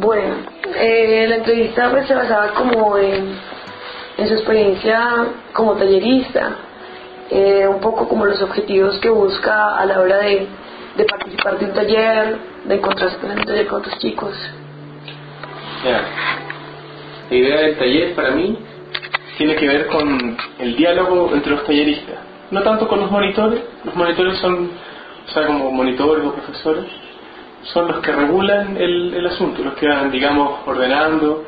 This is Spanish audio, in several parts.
Bueno, eh, la entrevista pues se basaba como en, su experiencia como tallerista, eh, un poco como los objetivos que busca a la hora de, participar de un taller, de encontrarse con un taller con otros chicos. La idea del taller para mí tiene que ver con el diálogo entre los talleristas. No tanto con los monitores, los monitores son, o sea, como monitores o profesores, son los que regulan el, el asunto, los que van, digamos, ordenando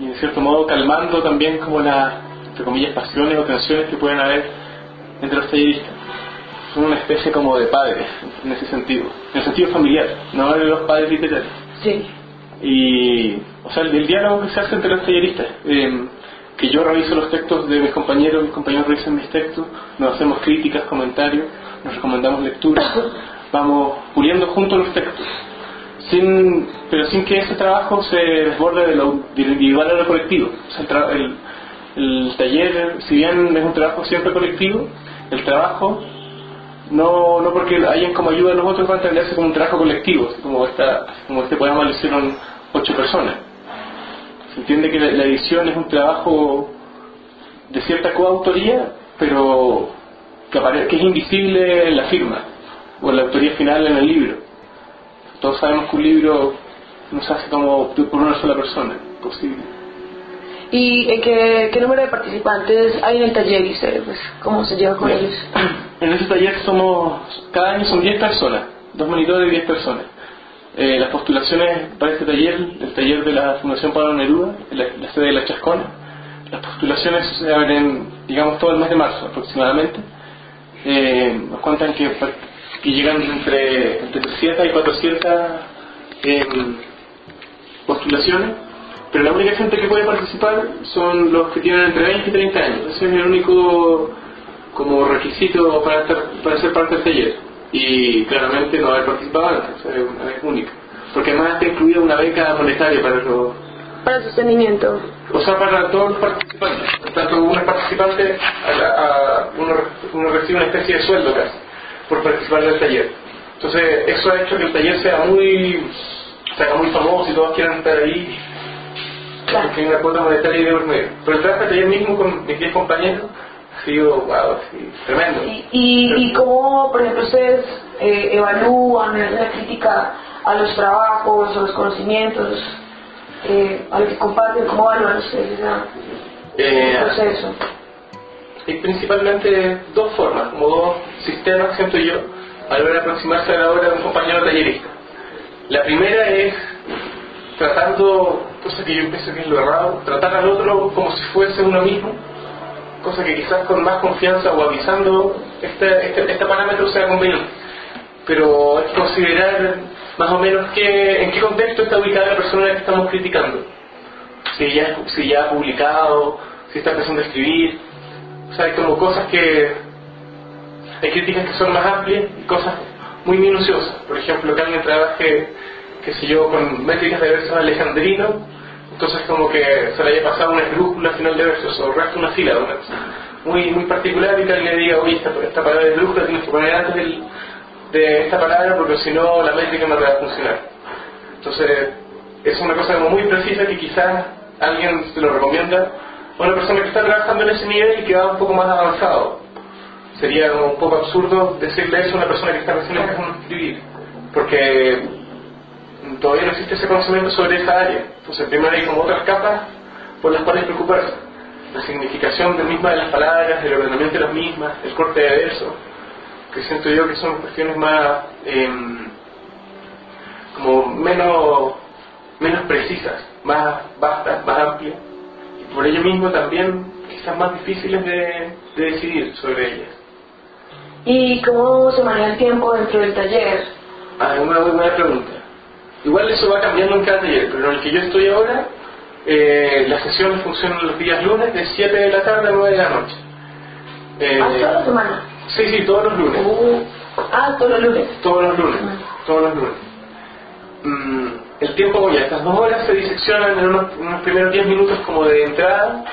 y en cierto modo calmando también como las, entre comillas, pasiones o tensiones que pueden haber entre los talleristas. Son una especie como de padres en ese sentido, en el sentido familiar, no de los padres literarios. Sí. Y, o sea, el, el diálogo que se hace entre los talleristas, eh, que yo reviso los textos de mis compañeros, mis compañeros revisan mis textos, nos hacemos críticas, comentarios, nos recomendamos lecturas, vamos puliendo juntos los textos, pero sin que ese trabajo se desborde de lo, individual a lo colectivo. El, taller, si bien es un trabajo siempre colectivo, el trabajo no, no porque hayan como ayuda a los otros va a entenderse como un trabajo colectivo, como, esta, como este poema lo hicieron ocho personas. Se entiende que la, edición es un trabajo de cierta coautoría, pero que, que es invisible en la firma o en la autoría final en el libro. Todos sabemos que un libro no se hace como por una sola persona, posible. ¿Y eh, qué, qué número de participantes hay en el taller y usted, pues, cómo se lleva con Bien. ellos? En ese taller somos, cada año son 10 personas, dos monitores y 10 personas. Eh, las postulaciones para este taller, el taller de la Fundación Pablo Neruda, la, la sede de la Chascona, las postulaciones se abren, digamos, todo el mes de marzo aproximadamente. Eh, nos cuentan que, que llegan entre, entre 300 y 400 em, postulaciones, pero la única gente que puede participar son los que tienen entre 20 y 30 años. Ese es el único como requisito para, estar- para ser parte del taller. Y claramente no haber participado antes, es una vez única. Porque además está incluida una beca monetaria para los... Para el sostenimiento. O sea, para todos los participantes. Tanto uno es participante, a a- uno, uno recibe una especie de sueldo casi por participar del taller. Entonces, eso ha hecho que el taller sea muy, sea muy famoso y todos quieran estar ahí Claro. porque hay una cuota monetaria de por medio. Pero el trabajo del taller mismo con mis 10 compañeros ha sido, wow, tremendo. ¿Y, y, y cómo, por ejemplo, ustedes eh, evalúan, la crítica a los trabajos, a los conocimientos, eh, a lo que comparten, cómo evalúan ustedes esa- Eh, ese proceso? Hay principalmente dos formas, como dos sistemas, siento yo, a la hora de aproximarse a la obra de un compañero tallerista. La primera es tratando, cosa que yo pienso que es lo errado, tratar al otro como si fuese uno mismo, cosa que quizás con más confianza o avisando este, este, este parámetro sea conveniente. Pero que considerar más o menos qué, en qué contexto está ubicada la persona a la que estamos criticando. Si ya, si ya ha publicado, si está empezando a escribir, o sea, hay como cosas que... Hay críticas que son más amplias y cosas muy minuciosas. Por ejemplo, que alguien trabaje, qué sé yo, con métricas de versos alejandrinos, entonces como que se le haya pasado una esdrújula al final de versos, o resta una sílaba, una muy, muy particular y que alguien diga, oye, esta, palabra de esdrújula tienes que poner antes de esta palabra porque si no la métrica no te va a funcionar. Entonces, es una cosa como muy precisa que quizás alguien se lo recomienda a una persona que está trabajando en ese nivel y que va un poco más avanzado. Sería como un poco absurdo decirle eso a una persona que está recién empezando a escribir, porque todavía no existe ese conocimiento sobre esa área. Entonces, primero hay como otras capas por las cuales preocuparse. La significación de misma de las palabras, el ordenamiento de las mismas, el corte de verso, que siento yo que son cuestiones más, em, como menos, menos precisas, más vastas, más amplias, y por ello mismo también quizás más difíciles de, de decidir sobre ellas. ¿Y cómo se maneja el tiempo dentro del taller? Ah, una muy buena pregunta. Igual eso va cambiando en cada taller, pero en el que yo estoy ahora, eh, las sesiones funcionan los días lunes de 7 de la tarde a 9 de la noche. Eh, ¿Ah, toda la semana? sí, sí, todos los lunes. Uh, ah, todos los lunes. Todos los lunes. Todos los lunes. Mm, el tiempo, ya, estas dos horas se diseccionan en unos, unos primeros 10 minutos como de entrada,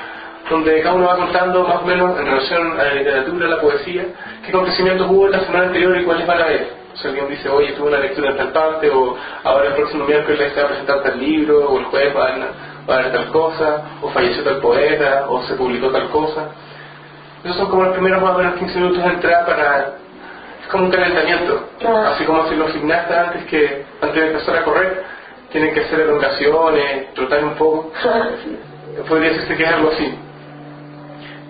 donde cada uno va contando más o menos en relación a la literatura, a la poesía, qué acontecimientos hubo en la semana anterior y cuáles van a haber. Si alguien dice, oye, tuve una lectura en tal parte, o ahora el próximo miércoles se va a presentar tal libro, o el jueves va a, haber tal cosa, o falleció tal poeta, o se publicó tal cosa. Esos son como los primeros más o menos 15 minutos de entrada para... Es como un calentamiento. Así como si los gimnastas antes, que, antes de empezar a correr tienen que hacer elongaciones, trotar un poco. Podría decirse que es algo así.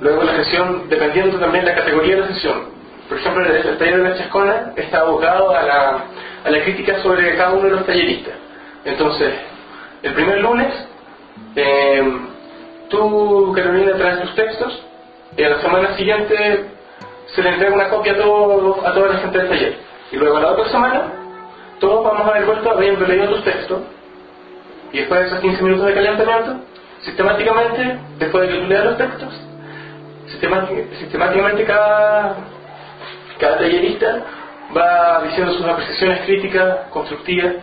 Luego la sesión, dependiendo también de la categoría de la sesión. Por ejemplo, el, taller de la Chascona está abocado a la, a la crítica sobre cada uno de los talleristas. Entonces, el primer lunes, eh, tú, Carolina, traes tus textos y a la semana siguiente se le entrega una copia a, todo, a toda la gente del taller. Y luego la otra semana, todos vamos a haber vuelto habiendo leído tus textos y después de esos 15 minutos de calentamiento, sistemáticamente, después de que tú leas los textos, sistemáticamente cada, cada tallerista va diciendo sus apreciaciones críticas, constructivas,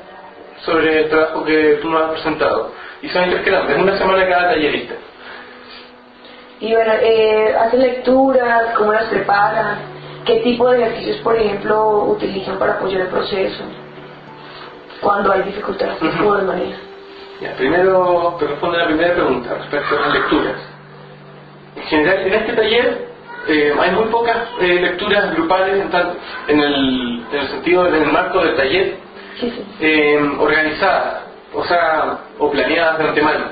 sobre el trabajo que tú nos has presentado. Y son intercalables, es una semana cada tallerista. Y bueno, eh, ¿hacen lecturas? ¿Cómo las preparan? ¿Qué tipo de ejercicios, por ejemplo, utilizan para apoyar el proceso? Cuando hay dificultades, ¿cómo las manejan? Ya, primero te respondo a la primera pregunta respecto a las lecturas. En general, en este taller eh, hay muy pocas eh, lecturas grupales en, el, en, el, sentido, en el marco del taller, eh, organizadas, o sea, o planeadas de antemano.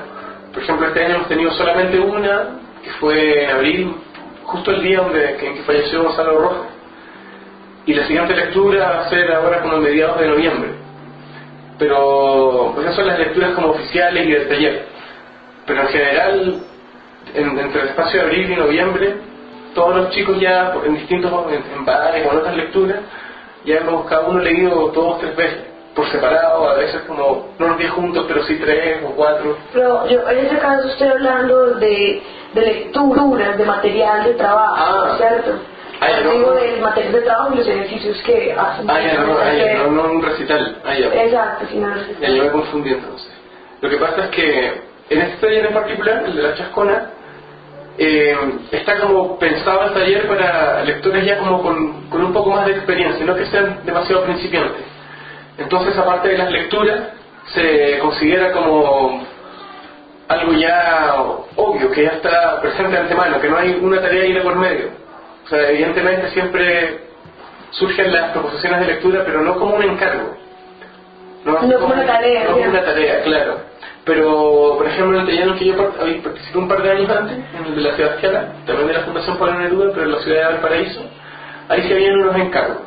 Por ejemplo, este año hemos tenido solamente una, que fue en abril, justo el día donde, en que falleció Gonzalo Rojas. Y la siguiente lectura va a ser ahora como a mediados de noviembre. Pero pues esas son las lecturas como oficiales y del taller. Pero en general, entre el espacio de abril y noviembre, todos los chicos ya en distintos en, bares o en otras lecturas, ya hemos cada uno leído dos tres veces por separado, a veces como, no los días juntos, pero sí tres o cuatro. Pero yo en ese caso estoy hablando de, de lecturas, de material de trabajo, ah. ¿cierto? Ah, no, digo del material de trabajo y los ejercicios que hacen. Ah, ya, no, ah, no, no, un recital. Ah, ya. Exacto, si no recital. Ya, yo me confundí entonces. Lo que pasa es que en este taller en particular, el de la chascona, eh, está como pensado el taller para lectores ya como con, con un poco más de experiencia, no que sean demasiado principiantes. Entonces, aparte de las lecturas, se considera como algo ya obvio, que ya está presente de antemano, que no hay una tarea ahí de por medio. O sea, evidentemente siempre surgen las proposiciones de lectura, pero no como un encargo. No, como una tarea. No como una tarea, claro. Pero, por ejemplo, el taller en que yo participé un par de años antes, en el de la Sebastiana, también de la Fundación Pablo Neruda, pero en la ciudad de Valparaíso, ahí se habían unos encargos.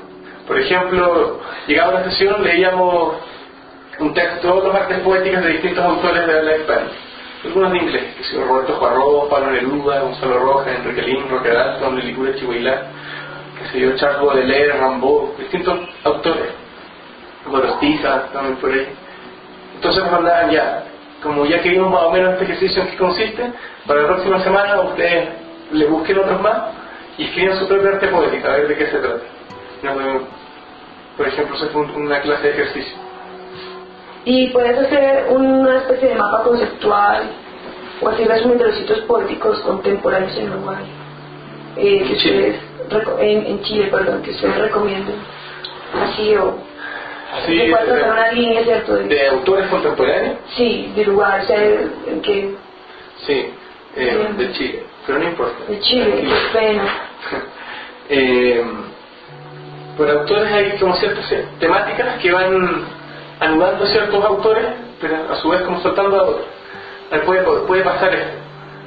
Por ejemplo, llegaba a una sesión, leíamos un texto, todos los artes poéticas de distintos autores de la España algunos de inglés, que son Roberto Juarro, Pablo Neruda, Gonzalo Rojas, Enrique Lin, Roque Dalton, Lilicura Chihuahua, que se yo, Charles Baudelaire, Rambaud, distintos autores, Gorostiza también por ahí. Entonces nos mandaban ya, como ya que vimos más o menos este ejercicio en qué consiste, para la próxima semana ustedes le busquen otros más y escriban su propia arte poética, a ver de qué se trata. por ejemplo, eso fue una clase de ejercicio. Y puedes hacer una especie de mapa conceptual o así resumen de los sitios políticos contemporáneos en Uruguay eh, que ustedes en, Chile perdón que ustedes recomienden. Así o sí, de, una línea cierto de, autores contemporáneos. Sí de Uruguay o sea en que sí eh, de Chile pero no importa. De Chile qué pena. Eh, por autores hay como ciertas temáticas que van animando a ciertos autores, pero a su vez como soltando a otros. Puede, puede pasar esto.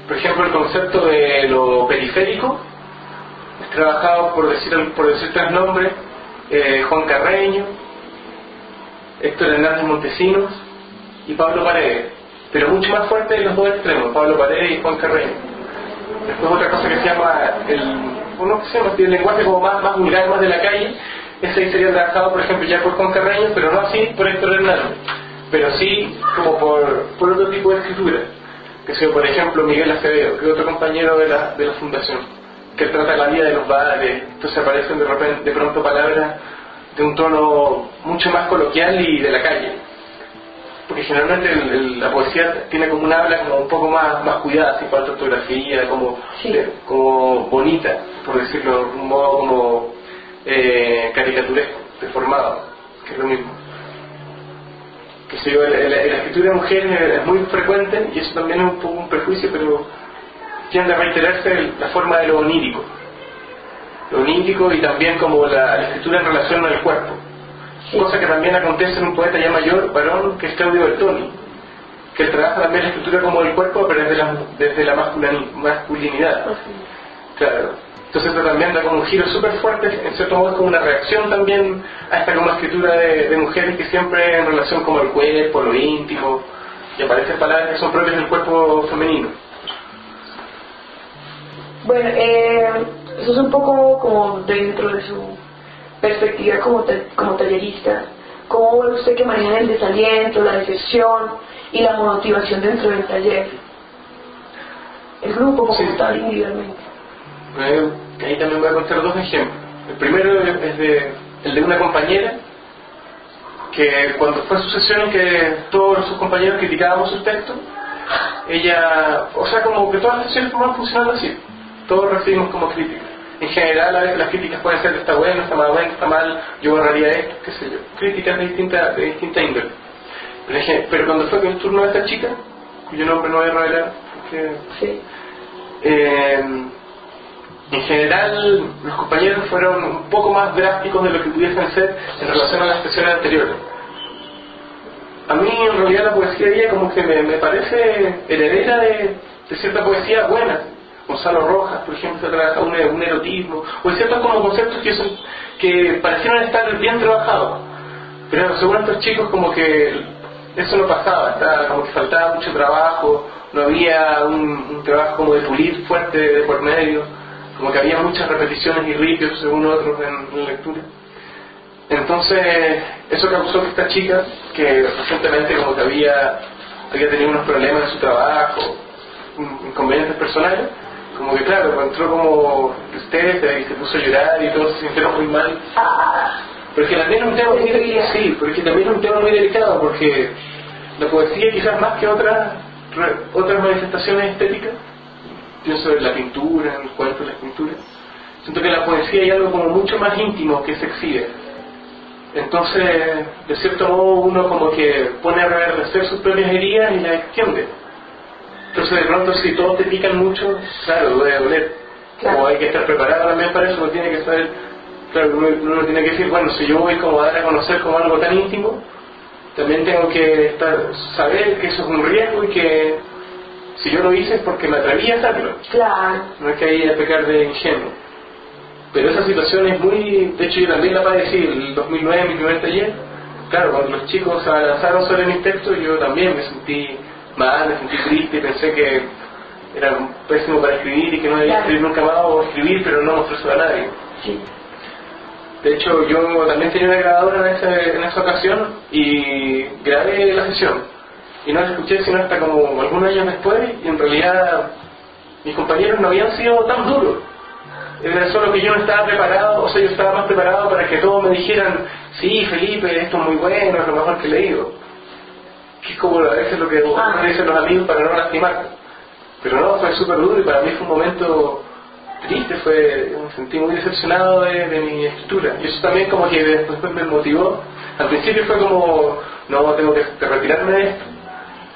Por ejemplo, el concepto de lo periférico. Es trabajado, por decir, por decir tres nombres, eh, Juan Carreño, Héctor Hernández Montesinos y Pablo Paredes, pero mucho más fuerte de los dos extremos, Pablo Paredes y Juan Carreño. Después otra cosa que se llama el, uno se llama el lenguaje como más, más vulgar, más de la calle, ese sería trabajado, por ejemplo, ya por Juan Carreño, pero no así por Héctor Hernández, pero sí como por, por otro tipo de escritura, que sea, por ejemplo, Miguel Acevedo, que es otro compañero de la, de la fundación, que trata la vida de los bares, entonces aparecen de, repente, de pronto palabras de un tono mucho más coloquial y de la calle. Porque generalmente la poesía tiene como una habla como un poco más, más cuidada, así para ortografía, como, como bonita, por decirlo de un modo como eh, caricaturesco. deformado, que es lo mismo. Que se la, la, escritura de mujeres es muy frecuente y eso también es un poco un prejuicio, pero tiende a reiterarse la forma de lo onírico. Onírico y también como la, escritura en relación al cuerpo. Cosa que también acontece en un poeta ya mayor, varón, que es Claudio Bertoni, que trabaja también la escritura como el cuerpo, pero desde la, masculinidad. Claro. Entonces eso también da como un giro súper fuerte, en cierto modo como una reacción también a esta como escritura de, mujeres que siempre en relación como el cuerpo, lo íntimo, y aparecen palabras que son propias del cuerpo femenino. Bueno, eh, eso es un poco como dentro de su perspectiva como, como tallerista. ¿Cómo ve usted que maneja el desaliento, la decepción y la motivación dentro del taller? El grupo como tal individualmente. Eh, ahí también voy a contar dos ejemplos. El primero es de, el de una compañera que cuando fue su sesión en que todos sus compañeros criticábamos sus textos, ella, o sea, como que todas las sesiones fueron funcionando así. Todos recibimos como críticas. En general, las críticas pueden ser está bueno, está mal, bueno, está mal, yo borraría esto, qué sé yo. Críticas de distinta, de distinta índole. Pero, cuando fue el turno de esta chica, cuyo nombre no voy a revelar, porque... Sí. Eh, en general, los compañeros fueron un poco más drásticos de lo que pudiesen ser en relación a las sesiones anteriores. A mí, en realidad, la poesía de ella como que me, parece heredera de, cierta poesía buena. Gonzalo Rojas, por ejemplo, trabaja un, un erotismo, o ciertos como conceptos que, son, que parecieron estar bien trabajados. Pero según estos chicos, como que eso no pasaba, estaba, como que faltaba mucho trabajo, no había un, trabajo como de pulir fuerte de por medio como que había muchas repeticiones y ripios según otros en, la lectura. Entonces, eso causó que esta chica, que recientemente como que había, había tenido unos problemas en su trabajo, inconvenientes personales, como que claro, entró como usted y se puso a llorar y todo se sintió muy mal. Pero también es un tema muy delicado, sí, porque también es un tema muy delicado, porque la poesía quizás más que otras otras manifestaciones estéticas pienso en la pintura, en el cuerpo, en la pintura. Siento que en la poesía hay algo como mucho más íntimo que se exhibe. Entonces, de cierto modo, uno como que pone a reverdecer sus propias heridas y las extiende. Entonces, de pronto, si todos te pican mucho, claro, duele doler. Como hay que estar preparado también para eso, uno tiene que saber, claro, uno, tiene que decir, bueno, si yo voy como a dar a conocer como algo tan íntimo, también tengo que estar, saber que eso es un riesgo y que si yo lo hice es porque me atreví a hacerlo. Claro. No es que haya a pecar de ingenuo. Pero esa situación es muy... De hecho, yo también la padecí. El 2009, mi primer taller, claro, cuando los chicos avanzaron sobre mis textos, yo también me sentí mal, me sentí triste, pensé que era pésimo para escribir y que no debía escribir nunca más o escribir, pero no mostrárselo a nadie. Sí. De hecho, yo también tenía una grabadora en, ese, en esa ocasión y grabé la sesión y no la escuché sino hasta como algunos años después y en realidad mis compañeros no habían sido tan duros. Era solo que yo no estaba preparado, o sea, yo estaba más preparado para que todos me dijeran, sí, Felipe, esto es muy bueno, es lo mejor que he leído. Que es como a veces lo que ah. dicen los amigos para no lastimar. Pero no, fue súper duro y para mí fue un momento triste, fue, me sentí muy decepcionado de, de, mi escritura. Y eso también como que después me motivó. Al principio fue como, no, tengo que retirarme de esto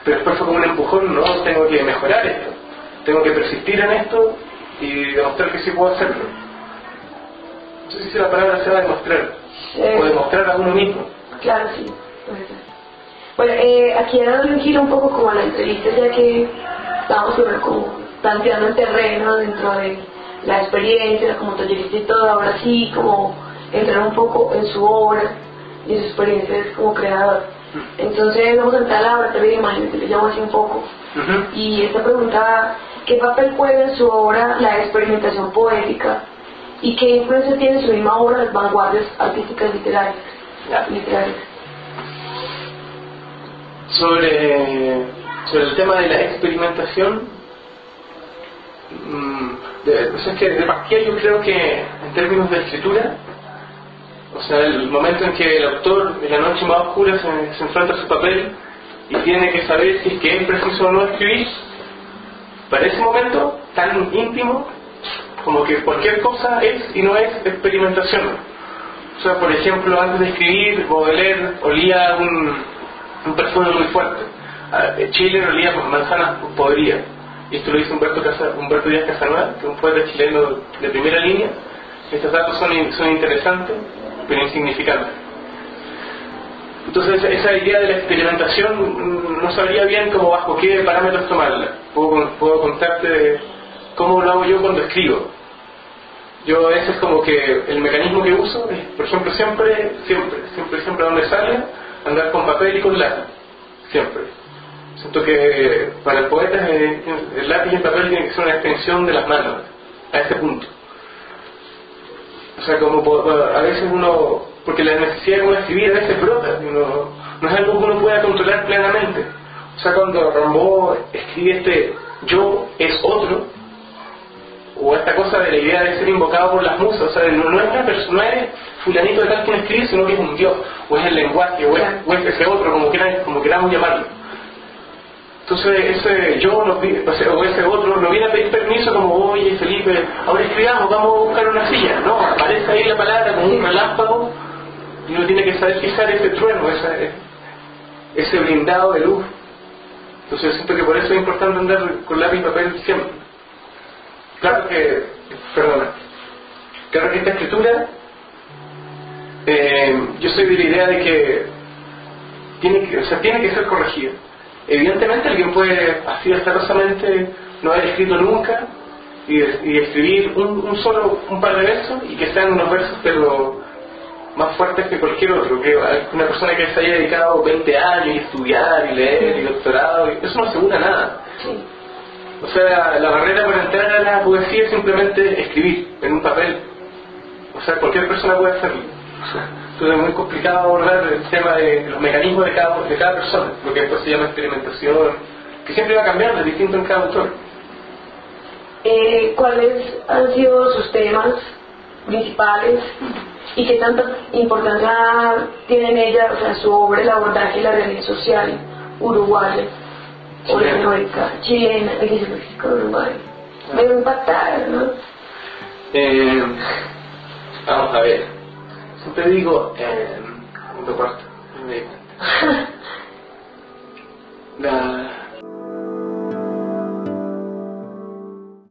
pero después fue como un empujón, no, tengo que mejorar esto, tengo que persistir en esto y demostrar que sí puedo hacerlo. No sé si la palabra sea demostrar, o demostrar a uno mismo. Claro, sí. Bueno, eh, aquí ha dado un giro un poco como a la entrevista, ya que estamos como planteando el terreno dentro de la experiencia, como tallerista y todo, ahora sí como entrar un poco en su obra y en su experiencia como creador. Entonces vamos a entrar a la laboratorio de imágenes, que le llamo así un poco. Y esta pregunta, ¿qué papel juega en su obra la experimentación poética? ¿Y qué influencia tiene su misma obra las vanguardias artísticas literarias? literarias? Sobre, sobre el tema de la experimentación, mmm, es que de yo creo que en términos de escritura, o sea, el momento en que el autor, en la noche más oscura, se, enfrenta a su papel y tiene que saber si es que es preciso o no escribir, para ese momento tan íntimo, como que cualquier cosa es y no es experimentación. O sea, por ejemplo, antes de escribir, Baudelaire olía un, un perfume muy fuerte. Ah, Chile olía por manzanas podridas. Y esto lo hizo Humberto, Díaz Casanova, que es un poeta chileno de primera línea. Estos datos son, son interesantes, pero insignificantes. Entonces esa idea de la experimentación no sabría bien cómo bajo qué parámetros tomarla. Puedo, puedo contarte cómo lo hago yo cuando escribo. Yo ese es como que el mecanismo que uso por ejemplo, siempre, siempre, siempre, siempre a donde salga, andar con papel y con lápiz. Siempre. Siento que para el poeta el lápiz y el papel tienen que ser una extensión de las manos, a ese punto. O sea, como a veces uno, porque la necesidad de uno escribir a veces brota, no es algo que uno pueda controlar plenamente. O sea, cuando Rambo escribe este yo es otro, o esta cosa de la idea de ser invocado por las musas, o sea, no, es una persona, es fulanito de tal quien escribe, sino que es un dios, o es el lenguaje, o es, ese otro, como, queramos, como queramos llamarlo. Entonces ese yo, no, o ese otro, no viene a pedir permiso como, oye Felipe, ahora escribamos, vamos a buscar una silla. No, aparece ahí la palabra como un relámpago y uno tiene que saber pisar ese trueno, ese, ese blindado de luz. Entonces siento que por eso es importante andar con lápiz y papel siempre. Claro que, perdona, claro que esta escritura, eh, yo soy de la idea de que tiene que, o sea, tiene que ser corregida. Evidentemente alguien puede así astarosamente no haber escrito nunca y, escribir un, solo, un par de versos y que sean unos versos pero más fuertes que cualquier otro, que una persona que se haya dedicado 20 años y estudiar y leer y doctorado, eso no asegura nada. O sea, la barrera para entrar a la poesía es simplemente escribir en un papel. O sea, cualquier persona puede hacerlo. Entonces es muy complicado abordar el tema de los mecanismos de cada, de cada persona, lo que después se llama experimentación, que siempre va a cambiar, es distinto en cada autor. Eh, ¿Cuáles han sido sus temas principales y qué tanta importancia tiene en ella, o sea, su obra, el abordaje y la realidad social uruguaya? O Latinoamérica, chilena, México, Uruguay. Me va a impactar, ¿no? Eh, vamos a ver. Siempre digo, eh, un cuarto, la,